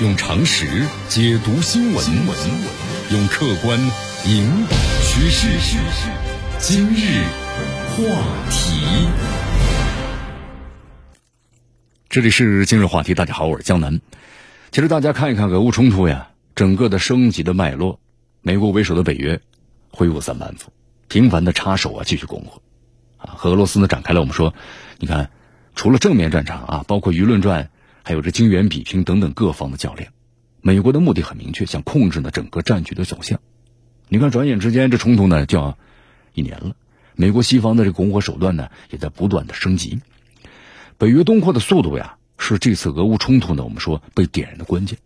用常识解读新闻，用客观引导趋势。今日话题，这里是今日话题。大家好，我是江南。其实大家看一看俄乌冲突呀，整个的升级的脉络，美国为首的北约挥舞三板斧，频繁的插手啊，继续拱火啊，和俄罗斯呢展开了我们说，你看。除了正面战场啊，包括舆论战，还有这金元比拼等等各方的较量，美国的目的很明确，想控制呢整个战局的走向。你看，转眼之间这冲突呢就要一年了，美国西方的这拱火手段呢也在不断的升级。北约东扩的速度呀，是这次俄乌冲突呢我们说被点燃的关键。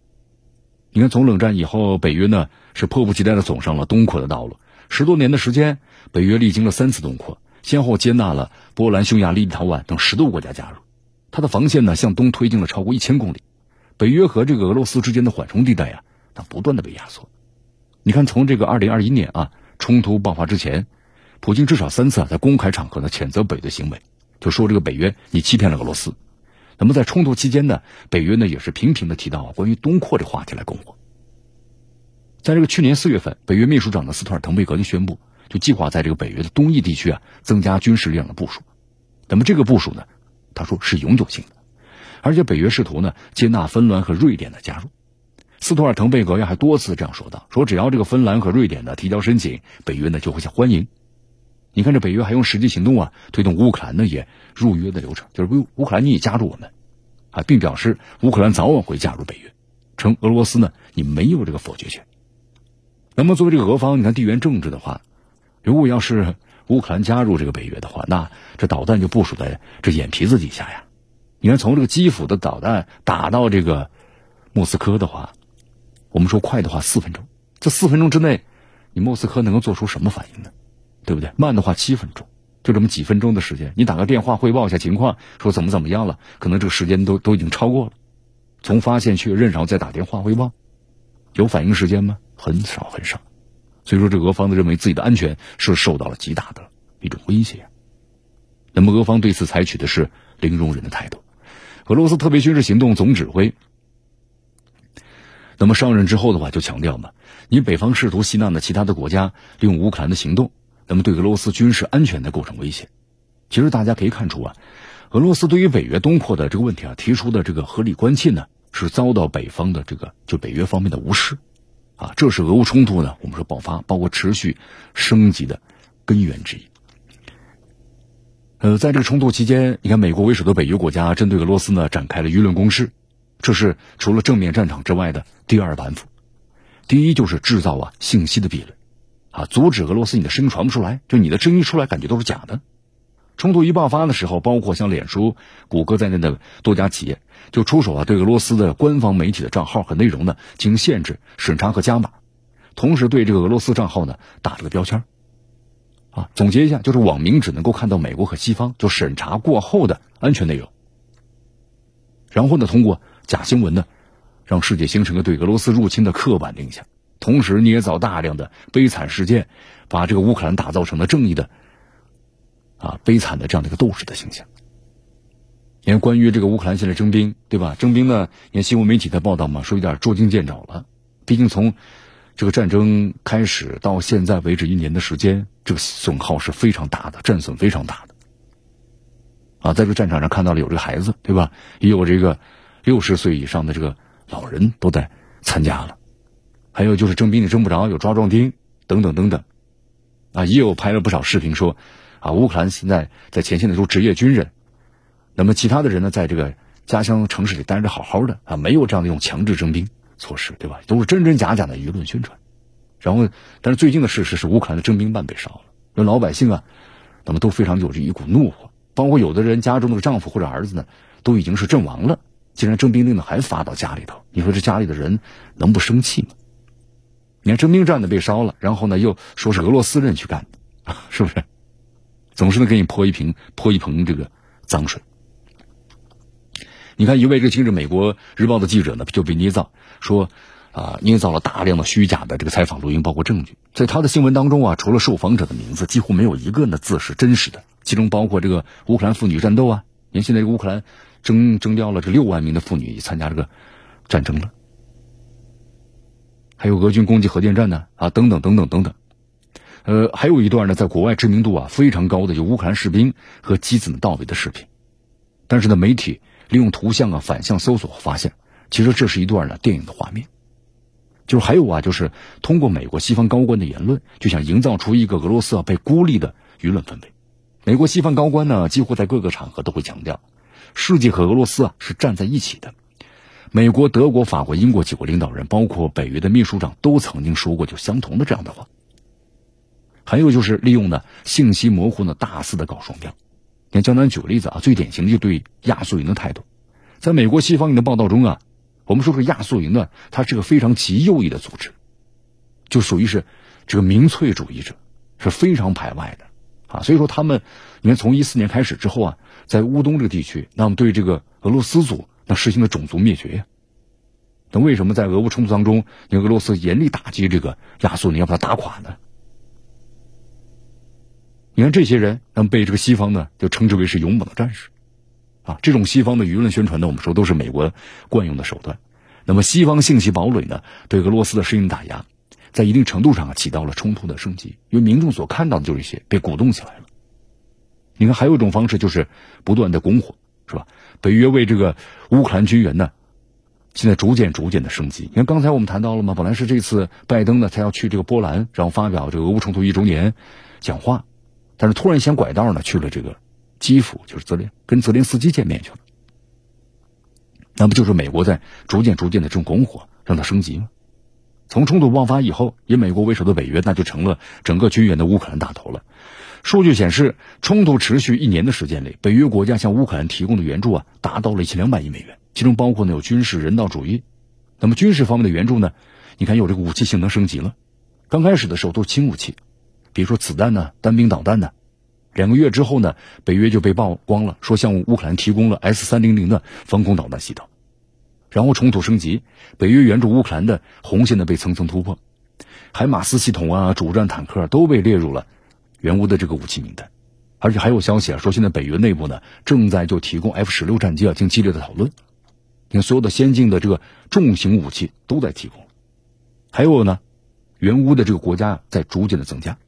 你看，从冷战以后，北约呢是迫不及待的走上了东扩的道路。十多年的时间，北约历经了三次东扩。先后接纳了波兰、匈牙利、立陶宛等十多个国家加入，它的防线呢向东推进了超过一千公里，北约和这个俄罗斯之间的缓冲地带呀，它不断的被压缩。你看，从这个二零二一年啊冲突爆发之前，普京至少三次啊在公开场合呢谴责北约行为，就说这个北约你欺骗了俄罗斯。那么在冲突期间呢，北约呢也是频频的提到关于东扩这话题来供货。在这个去年四月份，北约秘书长的斯托尔滕贝格就宣布。就计划在这个北约的东翼地区啊增加军事力量的部署，那么这个部署呢，他说是永久性的，而且北约试图呢接纳芬兰和瑞典的加入。斯托尔滕贝格呀还多次这样说道：“说只要这个芬兰和瑞典呢提交申请，北约呢就会想欢迎。”你看这北约还用实际行动啊推动乌克兰呢也入约的流程，就是乌乌克兰你也加入我们啊，并表示乌克兰早晚会加入北约，称俄罗斯呢你没有这个否决权。那么作为这个俄方，你看地缘政治的话。如果要是乌克兰加入这个北约的话，那这导弹就部署在这眼皮子底下呀。你看，从这个基辅的导弹打到这个莫斯科的话，我们说快的话四分钟，这四分钟之内，你莫斯科能够做出什么反应呢？对不对？慢的话七分钟，就这么几分钟的时间，你打个电话汇报一下情况，说怎么怎么样了，可能这个时间都都已经超过了。从发现确认，然后再打电话汇报，有反应时间吗？很少很少。所以说，这俄方的认为自己的安全是受到了极大的一种威胁。那么，俄方对此采取的是零容忍的态度。俄罗斯特别军事行动总指挥，那么上任之后的话，就强调嘛，你北方试图吸纳呢其他的国家利用乌克兰的行动，那么对俄罗斯军事安全的构成威胁。其实大家可以看出啊，俄罗斯对于北约东扩的这个问题啊提出的这个合理关切呢，是遭到北方的这个就北约方面的无视。啊，这是俄乌冲突呢，我们说爆发，包括持续升级的根源之一。呃，在这个冲突期间，你看美国为首的北约国家针对俄罗斯呢展开了舆论攻势，这是除了正面战场之外的第二板斧。第一就是制造啊信息的壁垒，啊，阻止俄罗斯你的声音传不出来，就你的声音出来感觉都是假的。冲突一爆发的时候，包括像脸书、谷歌在内的多家企业就出手啊，对俄罗斯的官方媒体的账号和内容呢进行限制、审查和加码，同时对这个俄罗斯账号呢打了个标签啊，总结一下，就是网民只能够看到美国和西方就审查过后的安全内容，然后呢，通过假新闻呢，让世界形成了对俄罗斯入侵的刻板印象，同时捏造大量的悲惨事件，把这个乌克兰打造成了正义的。啊，悲惨的这样的一个斗士的形象。你看，关于这个乌克兰现在征兵，对吧？征兵呢，你看新闻媒体在报道嘛，说有点捉襟见肘了。毕竟从这个战争开始到现在为止一年的时间，这个损耗是非常大的，战损非常大的。啊，在这个战场上看到了有这个孩子，对吧？也有这个六十岁以上的这个老人都在参加了，还有就是征兵你征不着，有抓壮丁等等等等。啊，也有拍了不少视频说。啊，乌克兰现在在前线的时候，职业军人，那么其他的人呢，在这个家乡城市里待着好好的啊，没有这样的一种强制征兵措施，对吧？都是真真假假的舆论宣传。然后，但是最近的事实是，乌克兰的征兵办被烧了，那老百姓啊，那么都非常有着一股怒火，包括有的人家中的丈夫或者儿子呢，都已经是阵亡了，竟然征兵令呢还发到家里头，你说这家里的人能不生气吗？你看征兵站的被烧了，然后呢又说是俄罗斯人去干的，是不是？总是能给你泼一瓶泼一盆这个脏水。你看，一位这今日美国日报的记者呢，就被捏造说，啊，捏造了大量的虚假的这个采访录音，包括证据。在他的新闻当中啊，除了受访者的名字，几乎没有一个呢字是真实的。其中包括这个乌克兰妇女战斗啊，您现在这个乌克兰征征调了这六万名的妇女参加这个战争了，还有俄军攻击核电站呢啊等等等等等等。呃，还有一段呢，在国外知名度啊非常高的，有乌克兰士兵和机子们到位的视频。但是呢，媒体利用图像啊反向搜索发现，其实这是一段呢电影的画面。就是还有啊，就是通过美国西方高官的言论，就想营造出一个俄罗斯啊被孤立的舆论氛围。美国西方高官呢，几乎在各个场合都会强调，世界和俄罗斯啊是站在一起的。美国、德国、法国、英国几国领导人，包括北约的秘书长，都曾经说过就相同的这样的话。还有就是利用呢信息模糊呢大肆的搞双标。你看江南举个例子啊，最典型的就对亚速营的态度，在美国西方的报道中啊，我们说这个亚速营呢，它是个非常极右翼的组织，就属于是这个民粹主义者，是非常排外的啊。所以说他们，你看从一四年开始之后啊，在乌东这个地区，那么对这个俄罗斯族那实行了种族灭绝呀。那为什么在俄乌冲突当中，你俄罗斯严厉打击这个亚速营，要把它打垮呢？你看这些人，那么被这个西方呢就称之为是勇猛的战士，啊，这种西方的舆论宣传呢，我们说都是美国惯用的手段。那么西方信息堡垒呢，对俄罗斯的实行打压，在一定程度上啊起到了冲突的升级，因为民众所看到的就是一些被鼓动起来了。你看，还有一种方式就是不断的拱火，是吧？北约为这个乌克兰军援呢，现在逐渐逐渐的升级。你看刚才我们谈到了吗？本来是这次拜登呢，他要去这个波兰，然后发表这个俄乌冲突一周年讲话。但是突然想拐道呢，去了这个基辅，就是泽连跟泽连斯基见面去了。那不就是美国在逐渐逐渐的这种拱火，让它升级吗？从冲突爆发以后，以美国为首的北约那就成了整个军援的乌克兰大头了。数据显示，冲突持续一年的时间里，北约国家向乌克兰提供的援助啊，达到了一千两百亿美元，其中包括呢有军事、人道主义。那么军事方面的援助呢，你看有这个武器性能升级了，刚开始的时候都是轻武器。比如说子弹呢，单兵导弹呢，两个月之后呢，北约就被曝光了，说向乌克兰提供了 S 三零零的防空导弹系统，然后冲突升级，北约援助乌克兰的红线呢被层层突破，海马斯系统啊，主战坦克都被列入了援乌的这个武器名单，而且还有消息啊，说现在北约内部呢正在就提供 F 十六战机啊进行激烈的讨论，你看所有的先进的这个重型武器都在提供，还有呢，援乌的这个国家在逐渐的增加。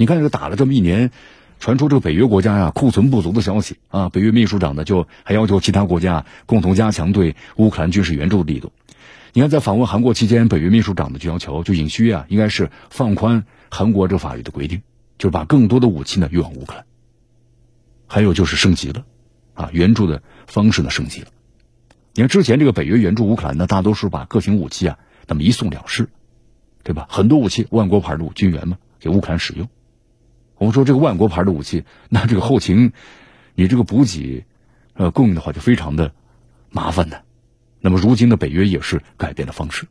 你看，这个打了这么一年，传出这个北约国家呀库存不足的消息啊，北约秘书长呢就还要求其他国家共同加强对乌克兰军事援助力度。你看，在访问韩国期间，北约秘书长呢就要求，就尹需啊，应该是放宽韩国这法律的规定，就是把更多的武器呢运往乌克兰。还有就是升级了，啊，援助的方式呢升级了。你看之前这个北约援助乌克兰呢，大多数把各型武器啊那么一送了事，对吧？很多武器万国牌的军援嘛，给乌克兰使用。我们说这个万国牌的武器，那这个后勤，你这个补给，呃，供应的话就非常的麻烦的。那么如今的北约也是改变了方式。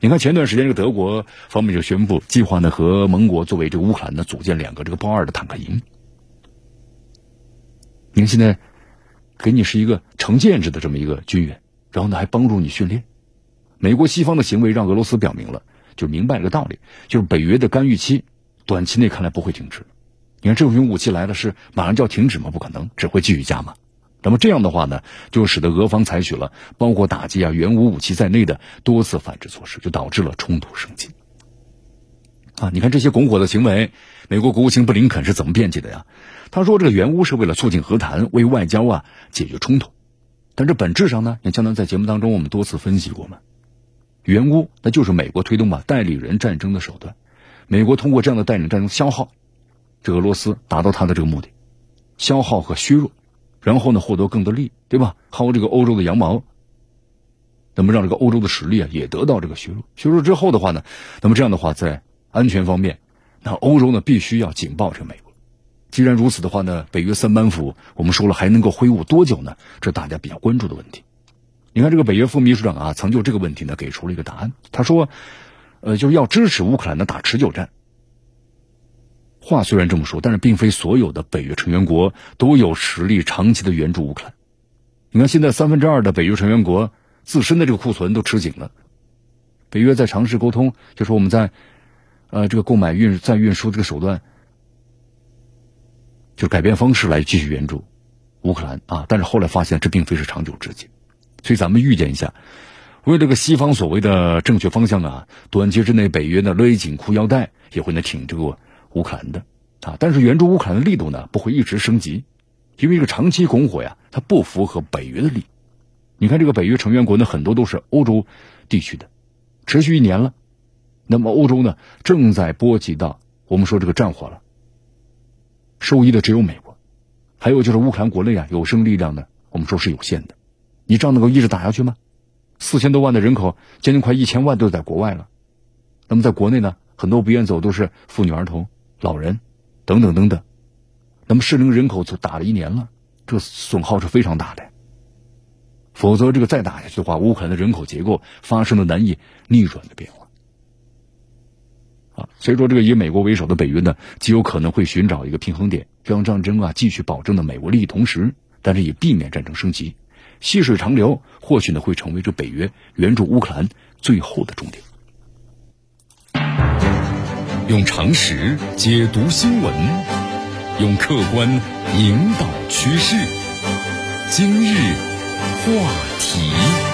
你看前段时间这个德国方面就宣布，计划呢和盟国作为这个乌克兰呢组建两个这个豹二的坦克营。你看现在给你是一个成建制的这么一个军援，然后呢还帮助你训练。美国西方的行为让俄罗斯表明了，就明白了个道理，就是北约的干预期。短期内看来不会停止，你看这种武器来了是马上就要停止吗？不可能，只会继续加码。那么这样的话呢，就使得俄方采取了包括打击啊、原武武器在内的多次反制措施，就导致了冲突升级。啊，你看这些拱火的行为，美国国务卿布林肯是怎么辩解的呀？他说这个援乌是为了促进和谈，为外交啊解决冲突。但这本质上呢，你江南在节目当中我们多次分析过嘛，援乌那就是美国推动吧代理人战争的手段。美国通过这样的带领战争消耗，这俄罗斯达到他的这个目的，消耗和削弱，然后呢获得更多利益，对吧？薅这个欧洲的羊毛，那么让这个欧洲的实力啊也得到这个削弱。削弱之后的话呢，那么这样的话在安全方面，那欧洲呢必须要警报这个美国。既然如此的话呢，北约三板斧我们说了还能够挥舞多久呢？这大家比较关注的问题。你看这个北约副秘书长啊，曾就这个问题呢给出了一个答案，他说。呃，就是要支持乌克兰的打持久战。话虽然这么说，但是并非所有的北约成员国都有实力长期的援助乌克兰。你看，现在三分之二的北约成员国自身的这个库存都吃紧了。北约在尝试沟通，就说我们在呃这个购买运再运输这个手段，就改变方式来继续援助乌克兰啊。但是后来发现这并非是长久之计，所以咱们预见一下。为这个西方所谓的正确方向啊，短期之内北约呢勒紧裤腰带，也会呢挺这个乌克兰的啊。但是援助乌克兰的力度呢不会一直升级，因为这个长期拱火呀，它不符合北约的利。你看这个北约成员国呢很多都是欧洲地区的，持续一年了，那么欧洲呢正在波及到我们说这个战火了，受益的只有美国，还有就是乌克兰国内啊有生力量呢，我们说是有限的，你仗能够一直打下去吗？四千多万的人口，将近快一千万都在国外了。那么在国内呢，很多不愿走都是妇女儿童、老人等等等等。那么适龄人口就打了一年了，这损耗是非常大的。否则这个再打下去的话，乌克兰的人口结构发生了难以逆转的变化。啊，所以说这个以美国为首的北约呢，极有可能会寻找一个平衡点，让战争啊继续保证了美国利益，同时，但是也避免战争升级。细水长流，或许呢会成为这北约援助乌克兰最后的终点。用常识解读新闻，用客观引导趋势。今日话题。